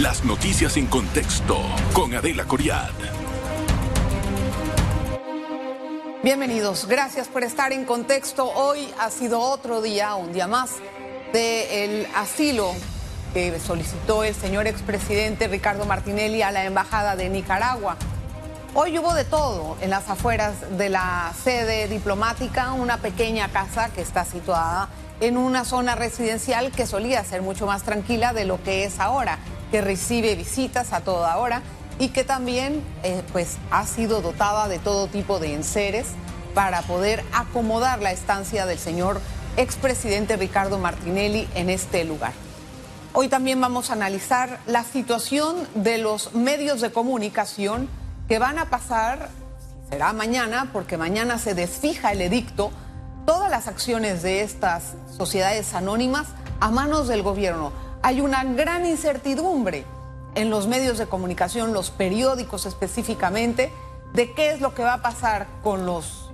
Las noticias en contexto con Adela Coriad. Bienvenidos, gracias por estar en contexto. Hoy ha sido otro día, un día más, del asilo que solicitó el señor expresidente Ricardo Martinelli a la Embajada de Nicaragua. Hoy hubo de todo en las afueras de la sede diplomática, una pequeña casa que está situada en una zona residencial que solía ser mucho más tranquila de lo que es ahora, que recibe visitas a toda hora y que también eh, pues, ha sido dotada de todo tipo de enseres para poder acomodar la estancia del señor expresidente Ricardo Martinelli en este lugar. Hoy también vamos a analizar la situación de los medios de comunicación que van a pasar, será mañana, porque mañana se desfija el edicto, todas las acciones de estas sociedades anónimas a manos del gobierno. Hay una gran incertidumbre en los medios de comunicación, los periódicos específicamente, de qué es lo que va a pasar con los,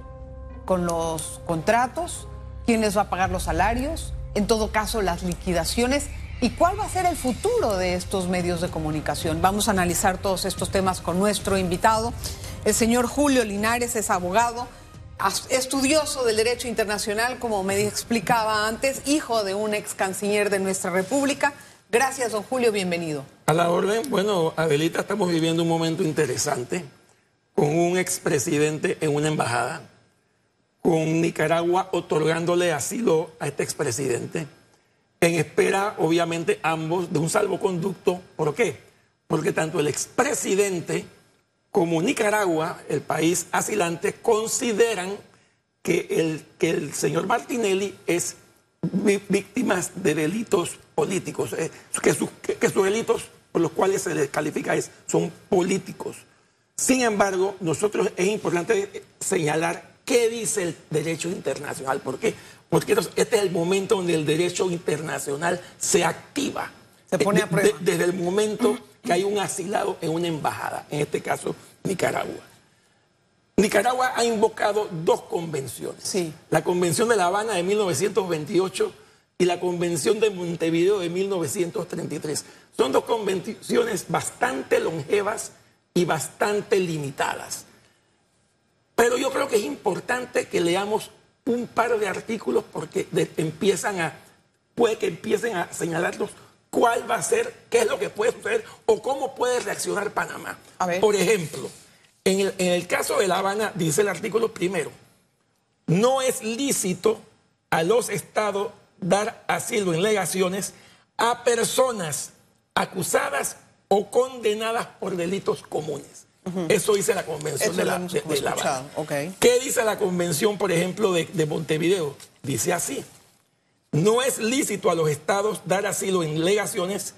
con los contratos, quién les va a pagar los salarios, en todo caso las liquidaciones y cuál va a ser el futuro de estos medios de comunicación. Vamos a analizar todos estos temas con nuestro invitado. El señor Julio Linares es abogado, estudioso del derecho internacional, como me explicaba antes, hijo de un ex canciller de nuestra República. Gracias, don Julio, bienvenido. A la orden, bueno, Adelita, estamos viviendo un momento interesante con un expresidente en una embajada, con Nicaragua otorgándole asilo a este expresidente, en espera, obviamente, ambos de un salvoconducto. ¿Por qué? Porque tanto el expresidente como Nicaragua, el país asilante, consideran que el, que el señor Martinelli es víctima de delitos políticos, eh, que, sus, que, sus delitos por los cuales se les califica es, son políticos. Sin embargo, nosotros es importante señalar qué dice el derecho internacional. ¿Por qué? Porque este es el momento donde el derecho internacional se activa. Se pone a prueba. desde el momento que hay un asilado en una embajada, en este caso Nicaragua. Nicaragua ha invocado dos convenciones. Sí. La Convención de La Habana de 1928 y la Convención de Montevideo de 1933. Son dos convenciones bastante longevas y bastante limitadas. Pero yo creo que es importante que leamos un par de artículos porque empiezan a, puede que empiecen a señalarnos cuál va a ser, qué es lo que puede suceder o cómo puede reaccionar Panamá. Por ejemplo, en el, en el caso de La Habana, dice el artículo primero, no es lícito a los estados dar asilo en legaciones a personas acusadas o condenadas por delitos comunes. Eso dice la Convención de la, de, la. ¿Qué dice la Convención, por ejemplo, de, de Montevideo? Dice así. No es lícito a los estados dar asilo en legaciones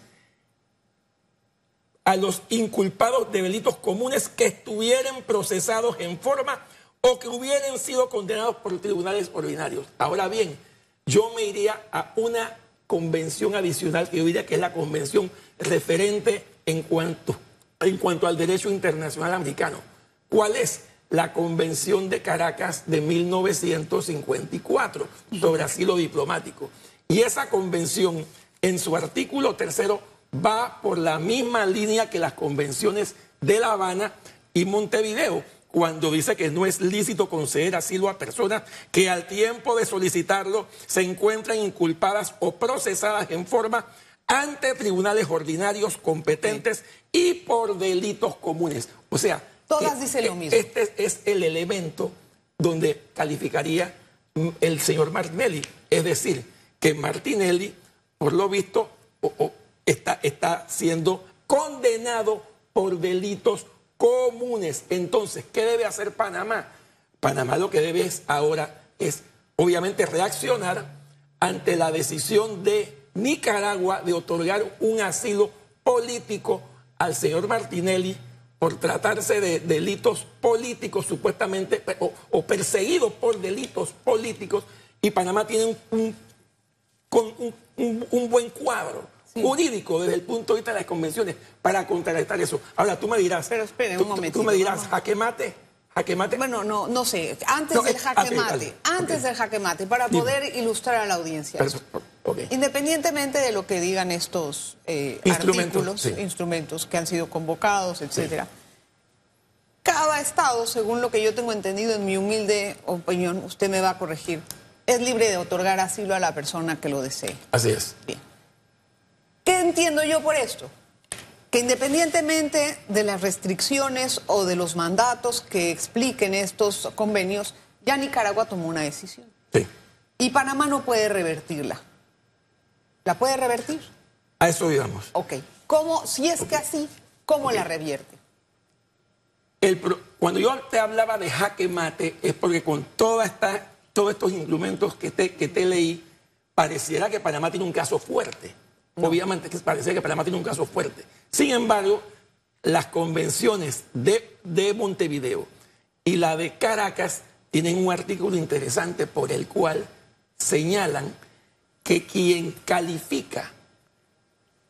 a los inculpados de delitos comunes que estuvieran procesados en forma o que hubieran sido condenados por tribunales ordinarios. Ahora bien, yo me iría a una convención adicional que yo diría que es la convención referente en cuanto, en cuanto al derecho internacional americano. ¿Cuál es? La Convención de Caracas de 1954 sobre asilo diplomático. Y esa convención, en su artículo tercero, va por la misma línea que las convenciones de La Habana y Montevideo, cuando dice que no es lícito conceder asilo a personas que al tiempo de solicitarlo se encuentran inculpadas o procesadas en forma ante tribunales ordinarios competentes y por delitos comunes. O sea, todas dicen lo mismo. Este es el elemento donde calificaría el señor Martinelli, es decir, que Martinelli, por lo visto, o, está, está siendo condenado por delitos comunes. Entonces, ¿qué debe hacer Panamá? Panamá lo que debe ahora es, obviamente, reaccionar ante la decisión de Nicaragua de otorgar un asilo político al señor Martinelli por tratarse de delitos políticos supuestamente o, o perseguidos por delitos políticos y Panamá tiene un, un, un buen cuadro jurídico desde el punto de vista de las convenciones para contrarrestar eso. Ahora tú me dirás. Pero espere un momento. Tú me dirás, jaque mate. Jaque mate. Bueno, no, no sé. Antes del jaque mate. Antes del jaque mate, para poder ilustrar a la audiencia. Independientemente de lo que digan estos eh, Instrumentos, artículos, sí. instrumentos que han sido convocados, etcétera, cada estado, según lo que yo tengo entendido en mi humilde opinión, usted me va a corregir, es libre de otorgar asilo a la persona que lo desee. Así es. Bien. ¿Qué entiendo yo por esto? Que independientemente de las restricciones o de los mandatos que expliquen estos convenios, ya Nicaragua tomó una decisión. Sí. Y Panamá no puede revertirla. ¿La puede revertir? A eso digamos. Ok. ¿Cómo, si es que así, cómo la revierte? El cuando yo te hablaba de jaque mate es porque con toda esta, todos estos instrumentos que te, que te leí, pareciera que Panamá tiene un caso fuerte. Obviamente que pareciera que Panamá tiene un caso fuerte. Sin embargo, las convenciones de, de Montevideo y la de Caracas tienen un artículo interesante por el cual señalan que quien califica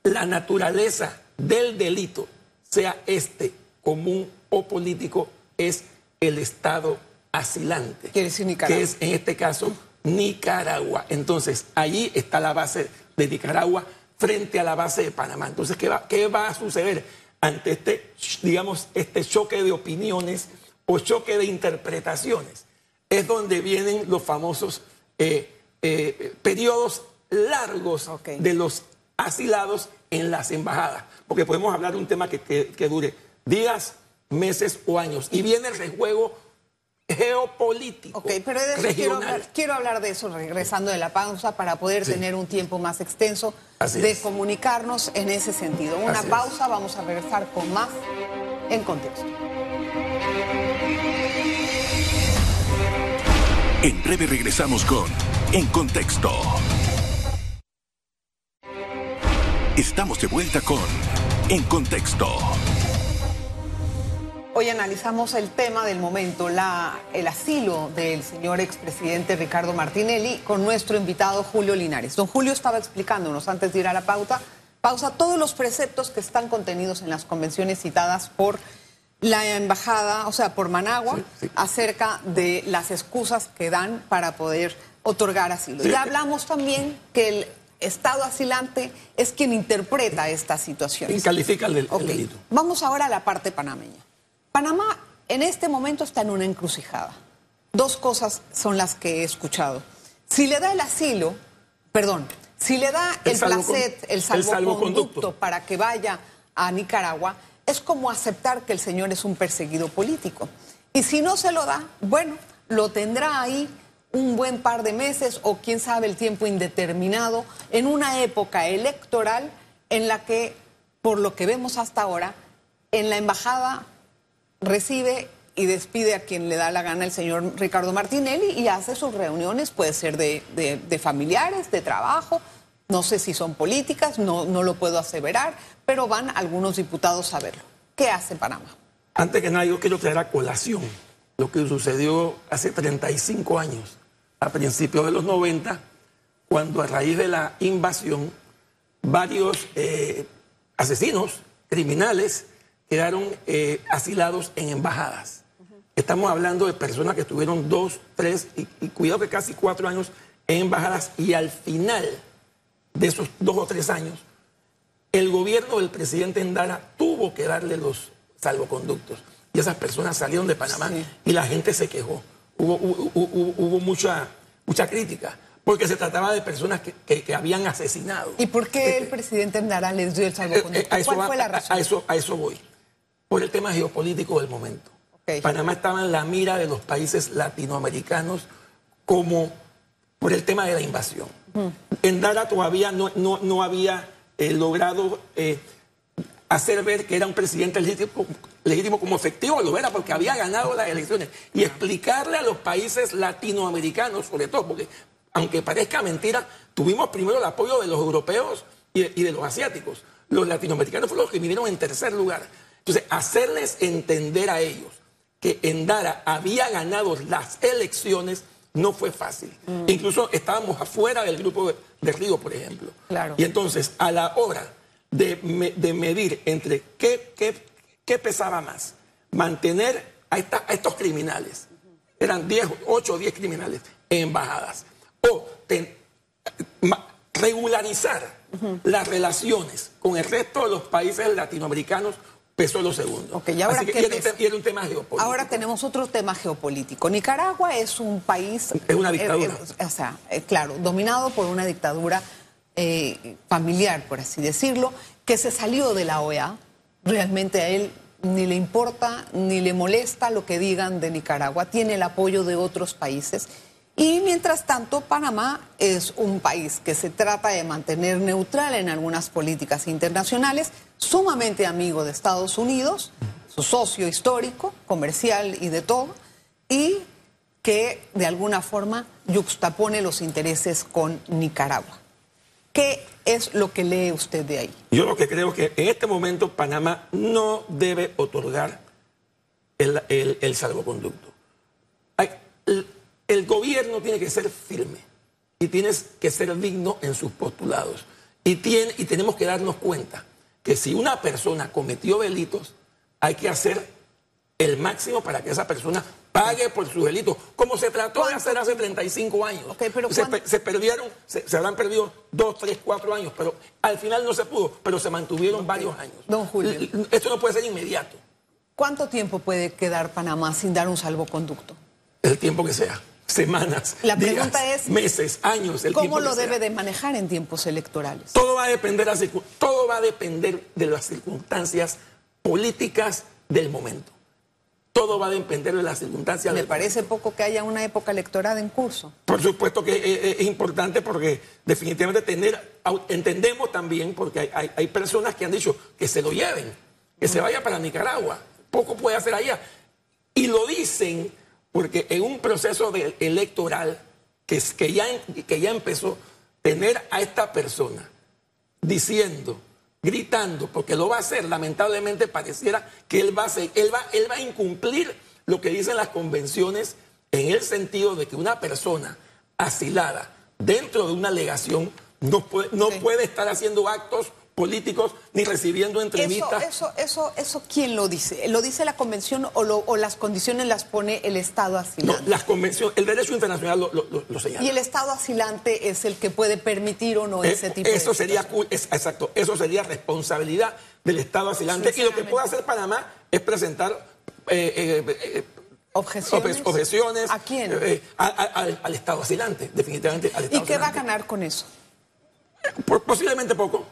la naturaleza del delito, sea este común o político, es el Estado asilante. Quiere decir Nicaragua. Que es en este caso Nicaragua. Entonces, allí está la base de Nicaragua frente a la base de Panamá. Entonces, ¿qué va, qué va a suceder ante este, digamos, este choque de opiniones o choque de interpretaciones? Es donde vienen los famosos eh, eh, periodos largos de los asilados en las embajadas. Porque podemos hablar de un tema que, que- que dure días, meses o años. Y viene el rejuego geopolítico. Ok, pero de eso quiero hablar, quiero hablar de eso regresando de la pausa para poder Sí. tener un tiempo más extenso Así de es. comunicarnos en ese sentido. Una Así es. pausa, vamos a regresar con más en contexto. En breve regresamos con En Contexto. Estamos de vuelta con En Contexto. Hoy analizamos el tema del momento, la, el asilo del señor expresidente Ricardo Martinelli con nuestro invitado Julio Linares. Don Julio estaba explicándonos antes de ir a la pauta, pausa todos los preceptos que están contenidos en las convenciones citadas por la embajada, o sea, por Managua, Sí, sí. acerca de las excusas que dan para poder otorgar asilo. Sí. Ya hablamos también que el Estado asilante es quien interpreta estas situaciones. Y califica el, delito. Vamos ahora a la parte panameña. Panamá en este momento está en una encrucijada. Dos cosas son las que he escuchado. Si le da el asilo, perdón, si le da El el, placet, el salvoconducto. para que vaya a Nicaragua, es como aceptar que el señor es un perseguido político. Y si no se lo da, bueno, lo tendrá ahí un buen par de meses o quién sabe el tiempo indeterminado en una época electoral en la que, por lo que vemos hasta ahora, en la embajada recibe y despide a quien le da la gana el señor Ricardo Martinelli y hace sus reuniones, puede ser de, familiares, de trabajo, no sé si son políticas, no, no lo puedo aseverar, pero van algunos diputados a verlo. ¿Qué hace Panamá? Antes que nada, yo quiero traer a colación lo que sucedió hace 35 años, a principios de los 90, cuando a raíz de la invasión, varios eh, asesinos, criminales, quedaron eh, asilados en embajadas. Estamos hablando de personas que estuvieron dos, tres y, y cuidado que casi cuatro años en embajadas y al final de esos dos o tres años, el gobierno del presidente Endara tuvo que darle los salvoconductos. Y esas personas salieron de Panamá Sí. y la gente se quejó. Hubo, hubo- mucha, mucha crítica, porque se trataba de personas que, que- que habían asesinado. ¿Y por qué el presidente Endara les dio el Eh, salvoconducto? eh, eso ¿Cuál va- fue la razón? a eso, a eso voy. Por el tema geopolítico del momento. Panamá estaba en la mira de los países latinoamericanos como por el tema de la invasión. En Dara todavía no, no- no había eh, logrado eh, hacer ver que era un presidente legítimo, legítimo como efectivo, lo era porque había ganado las elecciones. Y explicarle a los países latinoamericanos, sobre todo, porque aunque parezca mentira, tuvimos primero el apoyo de los europeos y de, y de los asiáticos. Los latinoamericanos fueron los que vinieron en tercer lugar. Entonces, hacerles entender a ellos que Endara había ganado las elecciones no fue fácil. Incluso estábamos afuera del grupo de, de Río, por ejemplo. Claro. Y entonces, a la hora de, me- de medir entre qué, qué- qué pesaba más, mantener a, esta- a estos criminales, eran 10, 8 o 10 criminales en embajadas, o ten- regularizar las relaciones con el resto de los países latinoamericanos pesó lo segundo. Ok, ¿y ahora Así que era, un era tema geopolítico. Ahora tenemos otro tema geopolítico. Nicaragua es un país... Es una dictadura. eh, eh, o sea, eh, claro, dominado por una dictadura eh, familiar, por así decirlo, que se salió de la OEA. Realmente a él ni le importa ni le molesta lo que digan de Nicaragua. Tiene el apoyo de otros países. Y mientras tanto, Panamá es un país que se trata de mantener neutral en algunas políticas internacionales, sumamente amigo de Estados Unidos, su socio histórico, comercial y de todo, y que de alguna forma yuxtapone los intereses con Nicaragua. ¿Qué es lo que lee usted de ahí? Yo lo que creo es que en este momento Panamá no debe otorgar el, el- salvoconducto. El, el gobierno tiene que ser firme y tienes que ser digno en sus postulados. Y, tiene, y tenemos que darnos cuenta que si una persona cometió delitos, hay que hacer el máximo para que esa persona pague por sus delitos, como se trató de hacer hace 35 años. Ok, pero se, se perdieron, se, se habrán perdido dos, tres, cuatro años, pero al final no se pudo, pero se mantuvieron varios años. Don Julio. Esto no puede ser inmediato, ¿Cuánto tiempo puede quedar Panamá sin dar un salvoconducto? el tiempo que sea, semanas, La días, pregunta es, meses, años, el ¿Cómo lo sea. debe de manejar en tiempos electorales? Todo va a depender, a circun- todo va a depender de las circunstancias políticas del momento. Todo va a depender de las circunstancias Me del parece poco que haya una época electoral en curso. Por supuesto que eh, es importante porque definitivamente tener, entendemos también, porque hay, hay- hay personas que han dicho que se lo lleven, que se vaya para Nicaragua, poco puede hacer allá. Y lo dicen porque en un proceso de- electoral que, es- que, ya, que ya empezó, tener a esta persona diciendo, gritando, porque lo va a hacer, lamentablemente pareciera que él va a, hacer- él va, él va a incumplir lo que dicen las convenciones en el sentido de que una persona asilada dentro de una alegación no puede, no puede estar haciendo actos políticos ni recibiendo entrevistas. eso, eso, eso, ¿quién lo dice? ¿Lo dice la convención o, lo- o las condiciones las pone el Estado No, asilante? las convenciones, el derecho internacional lo, lo- lo- lo señala. Y el Estado asilante es el que puede permitir o no Eh, ese tipo eso de sería es- exacto eso sería responsabilidad del Estado asilante y lo que puede hacer Panamá es presentar eh, eh, eh, objeciones. obje- objeciones ¿A quién? eh, a- a- al, al Estado asilante definitivamente al ¿Y Estado qué va a ganar con eso? Por- posiblemente poco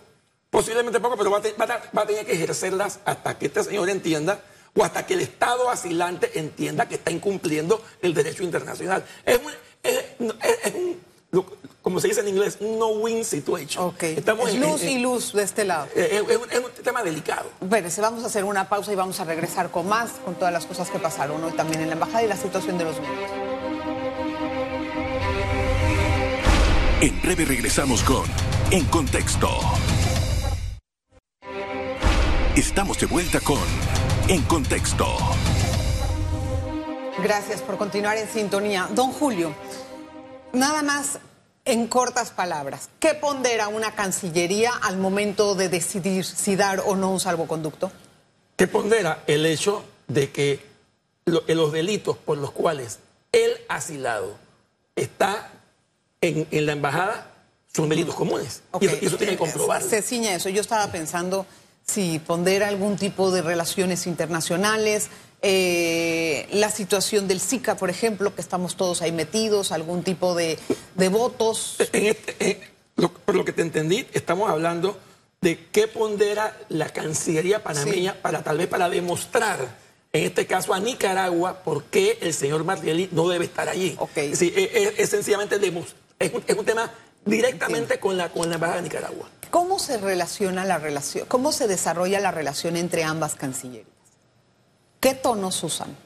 posiblemente poco pero va a, te- va a- va a tener que ejercerlas hasta que este señor entienda o hasta que el Estado asilante entienda que está incumpliendo el derecho internacional es un, es- es- es un- lo- como se dice en inglés un no-win situation. Estamos es en- luz en- y luz de este lado. Eh, Es, un, es un tema delicado. Espérese, vamos a hacer una pausa y vamos a regresar con más, con todas las cosas que pasaron hoy también en la embajada y la situación de los medios. En breve regresamos con En Contexto. Estamos de vuelta con En Contexto. Gracias por continuar en sintonía. Don Julio, nada más en cortas palabras, ¿qué pondera una Cancillería al momento de decidir si dar o no un salvoconducto? Que pondera el hecho de que lo- eh, los delitos por los cuales el asilado está en, en la embajada son delitos comunes. Y, eso, y eso tiene que eh, comprobarlo. Se ciña eso. Yo estaba pensando si pondera algún tipo de relaciones internacionales, eh, la situación del SICA, por ejemplo, que estamos todos ahí metidos, algún tipo de, de votos. En este- en- lo- por lo que te entendí, estamos hablando de qué pondera la Cancillería panameña para tal vez para demostrar, en este caso a Nicaragua, por qué el señor Martelly no debe estar allí. Sí, es, es- es sencillamente es un, es un tema directamente con la, con la Embajada de Nicaragua. ¿Cómo se relaciona la relación, cómo se desarrolla la relación entre ambas cancillerías? ¿Qué tonos usan?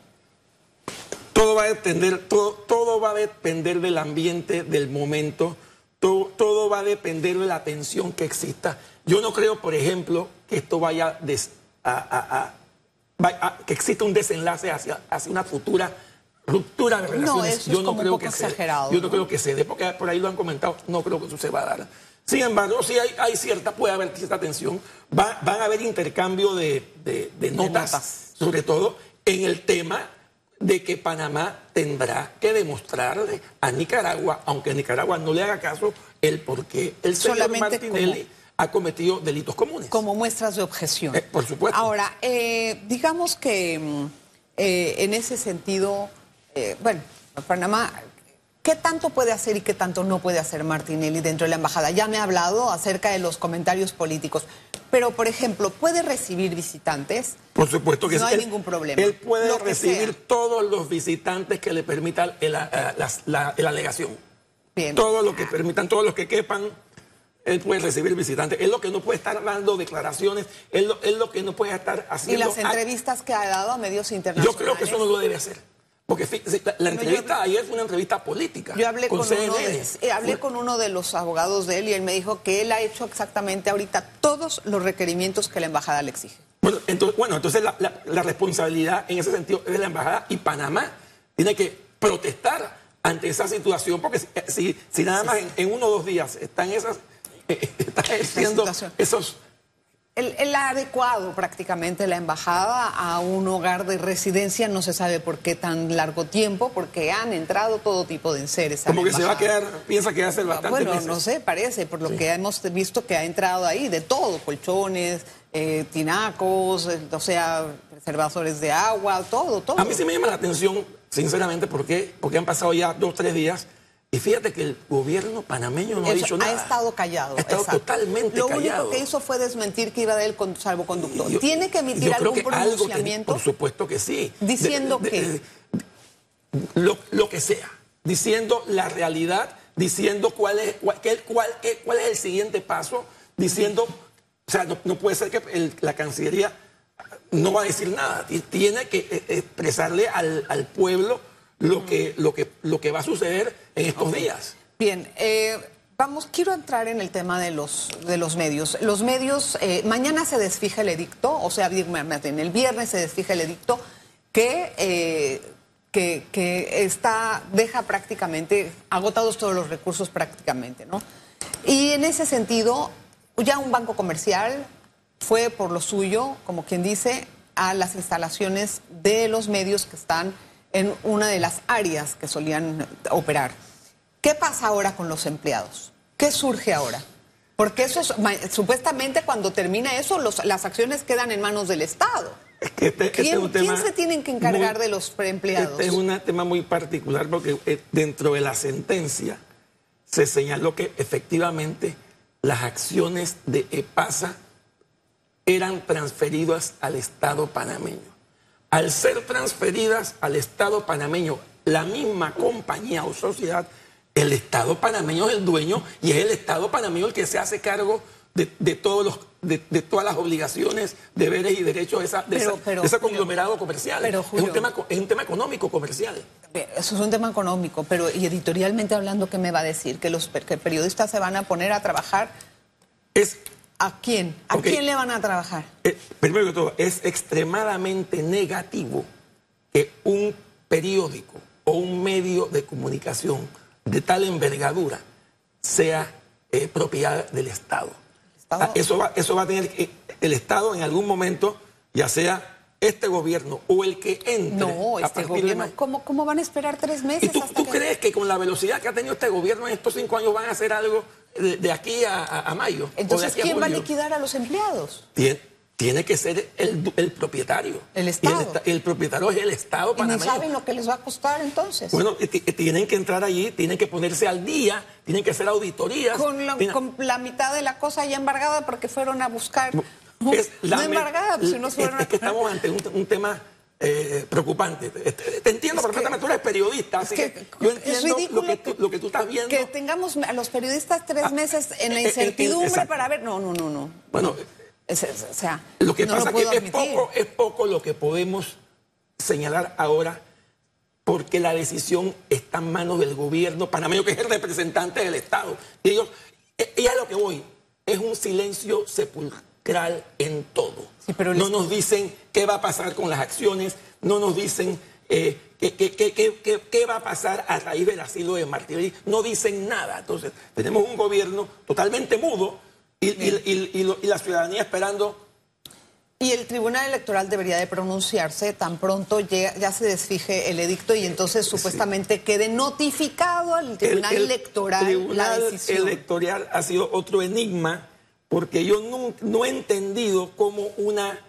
Todo va a depender, todo, todo va a depender del ambiente, del momento, todo, todo va a depender de la tensión que exista. Yo no creo, por ejemplo, que esto vaya des- a, a- a- que exista un desenlace hacia, hacia una futura ruptura de No, relaciones. es Yo no como un creo poco que se- exagerado, yo no ¿no? creo que se dé, porque por ahí lo han comentado, no creo que eso se va a dar. Sin embargo, sí hay, hay cierta, puede haber cierta tensión, va, van a haber intercambio de, de- de notas, notas. sobre todo en el tema de que Panamá tendrá que demostrarle a Nicaragua, aunque Nicaragua no le haga caso, el por qué el señor Solamente Martinelli ha cometido delitos comunes. Como muestras de objeción. Eh, por supuesto. Ahora, eh, digamos que mm, eh, en ese sentido, eh, bueno, Panamá, ¿qué tanto puede hacer y qué tanto no puede hacer Martinelli dentro de la embajada? Ya me ha hablado acerca de los comentarios políticos, pero por ejemplo, ¿puede recibir visitantes? Por supuesto que No sí. hay Él- ningún problema. Él puede Lo recibir todos los visitantes que le permitan el- la, la- la- la alegación. Bien. Todo lo que permitan, todos los que quepan, él puede recibir visitantes. Él lo que no puede estar dando declaraciones, él lo, él lo que no puede estar Y haciendo. las entrevistas que ha dado a medios Yo internacionales. creo que eso no lo debe hacer. Porque la, entrevista hablé- ayer fue una entrevista política. Yo hablé con, uno CNN. de, eh, hablé con uno de los abogados de él y él me dijo que él ha hecho exactamente ahorita todos los requerimientos que la embajada le exige. Bueno, entonces, bueno, entonces la, la- la responsabilidad en ese sentido es de la embajada y Panamá tiene que protestar ante esa situación porque si, eh, si, si nada más en, en uno o dos días están esas eh, está ejerciendo situación. esos Él, él ha adecuado prácticamente la embajada a un hogar de residencia, no se sabe por qué tan largo tiempo, porque han entrado todo tipo de enseres. como la que se va a quedar piensa que hace bastante Bueno, meses. no sé, parece, por lo que hemos visto que ha entrado ahí de todo, colchones, eh, tinacos, eh, o sea, preservadores de agua, todo, todo. A mí sí me llama la atención, sinceramente, porque porque han pasado ya dos tres días y fíjate que el gobierno panameño no ha dicho nada. estado callado. Ha estado exacto. totalmente Lo callado. único que hizo fue desmentir que iba a dar el con- salvoconducto. Yo- ¿Tiene que emitir yo creo algún que algo que- pronunciamiento? por supuesto que sí. ¿Diciendo qué? lo, lo que sea. Diciendo la realidad, diciendo cuál es, cuál, qué- cuál- qué- cuál es el siguiente paso, diciendo, o sea, no, no puede ser que el- la Cancillería no va a decir nada. Ti- Tiene que eh, expresarle al, al pueblo lo que, lo, que, lo que va a suceder en estos días. Bien, eh, vamos, quiero entrar en el tema de los, de los medios. Los medios, eh, mañana se desfija el edicto, o sea, bien, el viernes se desfija el edicto que, eh, que, que está, deja prácticamente agotados todos los recursos prácticamente, ¿no? Y en ese sentido, ya un banco comercial fue por lo suyo, como quien dice, a las instalaciones de los medios que están en una de las áreas que solían operar. ¿Qué pasa ahora con los empleados? ¿Qué surge ahora? Porque eso es- supuestamente cuando termina eso, los- las acciones quedan en manos del Estado. Es que este- este ¿Quién, es un quién tema se tienen que encargar muy- de los empleados? Este es un tema muy particular porque eh, dentro de la sentencia se señaló que efectivamente las acciones de EPASA eran transferidas al Estado panameño. Al ser transferidas al Estado panameño, la misma compañía o sociedad, el Estado panameño es el dueño y es el Estado panameño el que se hace cargo de, de todos los, de, de todas las obligaciones, deberes y derechos de, esa, de, Pero- esa- pero, ese Julio, conglomerado comercial. pero, es, un tema, co- es un tema económico comercial. Eso es un tema económico, pero y editorialmente hablando, ¿qué me va a decir? ¿Que los que periodistas se van a poner a trabajar? Es ¿A quién? ¿A quién le van a trabajar? Eh, primero que todo, es extremadamente negativo que un periódico o un medio de comunicación de tal envergadura sea eh, propiedad del Estado. Estado. Ah, Eso, va, eso va a tener que- el Estado en algún momento, ya sea este gobierno o el que entre. No, este de gobierno, ¿cómo, ¿cómo van a esperar tres meses? ¿Y tú, hasta tú que- crees que con la velocidad que ha tenido este gobierno en estos cinco años van a hacer algo de, de aquí a, a- a mayo? Entonces, a ¿quién va a liquidar a los empleados? Tiene, tiene que ser el, el propietario. El Y Estado. esta- el propietario es el Estado Y panameño. saben lo que les va a costar entonces. Bueno, y ti- tienen que entrar allí, tienen que ponerse al día, tienen que hacer auditorías. con, tienen- con la mitad de la cosa ya embargada porque fueron a buscar. es no embargada, pues si no es, fueron es que estamos ante un, un tema eh, preocupante. Te, entiendo Es que- perfectamente, tú eres periodista, así que- que, yo entiendo lo que, tú, lo que tú estás viendo. Que tengamos a los periodistas tres meses en la eh, eh, incertidumbre para ver. No, no, no, no. Bueno, Es- es- o sea, Lo que no pasa lo es que es poco, es poco lo que podemos señalar ahora porque la decisión está en manos del gobierno panameño, que es el representante del Estado. Y ellos, eh, y a lo que voy, es un silencio sepulcral en todo. Sí, pero no les- nos dicen qué va a pasar con las acciones, no nos dicen eh, qué, qué- qué- qué- va a pasar a raíz del asilo de Martínez. No dicen nada. Entonces, tenemos un gobierno totalmente mudo y, y- y- y lo- y la ciudadanía esperando Y el Tribunal Electoral debería de pronunciarse tan pronto ya, ya se desfije el edicto y entonces supuestamente quede notificado al Tribunal Electoral tribunal la decisión. Electoral ha sido otro enigma porque yo no, no he entendido cómo una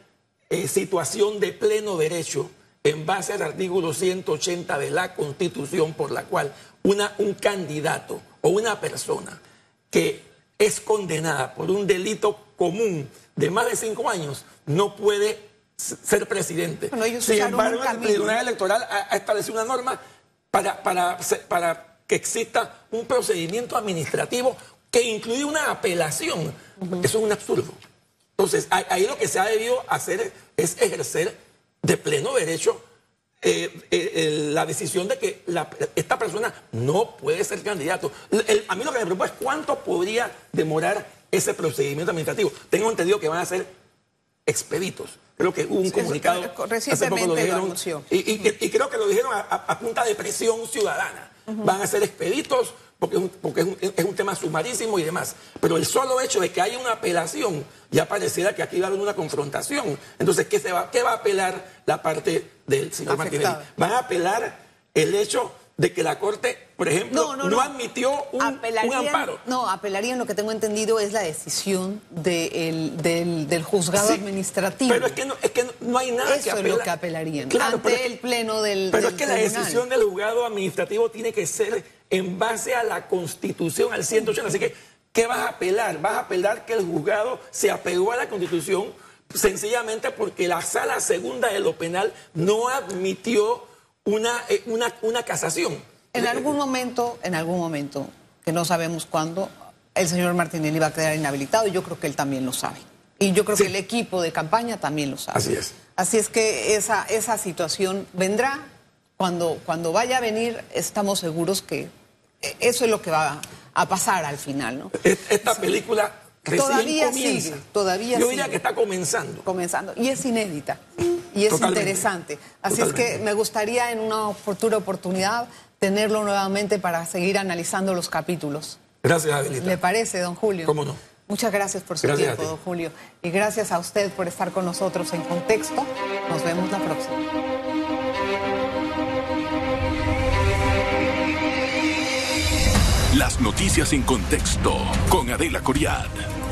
eh, situación de pleno derecho en base al artículo 180 de la Constitución por la cual una, un candidato o una persona que es condenada por un delito común de más de cinco años no puede ser presidente. Sin embargo, el Tribunal Electoral ha, establecido una norma para, para, para que exista un procedimiento administrativo que incluye una apelación. Eso es un absurdo. Entonces, ahí lo que se ha debido hacer es ejercer de pleno derecho eh, eh, la decisión de que esta persona no puede ser candidato. a mí lo que me preocupa es cuánto podría demorar ese procedimiento administrativo. Tengo entendido que van a ser expeditos. Creo que hubo un comunicado. Hace poco lo dijeron. y, creo que lo dijeron a, punta de presión ciudadana. Van a ser expeditos porque, es un, porque es, un, tema sumarísimo y demás. Pero el solo hecho de que haya una apelación ya pareciera que aquí va a haber una confrontación. Entonces, ¿qué, se va, qué va a apelar la parte del señor Martínez? Van a apelar el hecho de que la Corte, por ejemplo, no, admitió un, amparo. No, apelarían, lo que tengo entendido, es la decisión del, del, juzgado administrativo. Pero es que no, es que no hay nada Eso que es lo que apelarían, ante el pleno del Pero es que la decisión del juzgado administrativo tiene que ser en base a la Constitución, al 180. Así que, ¿qué vas a apelar? Vas a apelar que el juzgado se apegó a la Constitución sencillamente porque la sala segunda de lo penal no admitió una, eh, una, una casación. En algún momento, en algún momento, que no sabemos cuándo, el señor Martinelli va a quedar inhabilitado y yo creo que él también lo sabe. Y yo creo que el equipo de campaña también lo sabe. Así es. Así es que esa, esa situación vendrá. Cuando, cuando vaya a venir, estamos seguros que eso es lo que va a pasar al final, ¿no? Esta película todavía comienza. sigue, todavía Yo diría que está comenzando. Comenzando. Y es inédita. Y es interesante. Así es que me gustaría en una futura oportunidad tenerlo nuevamente para seguir analizando los capítulos. Gracias, Adelita. ¿Le parece, don Julio? ¿Cómo no? Muchas gracias por su tiempo, don Julio. Y gracias a usted por estar con nosotros en Contexto. Nos vemos la próxima. Las noticias en contexto con Adela Coriad.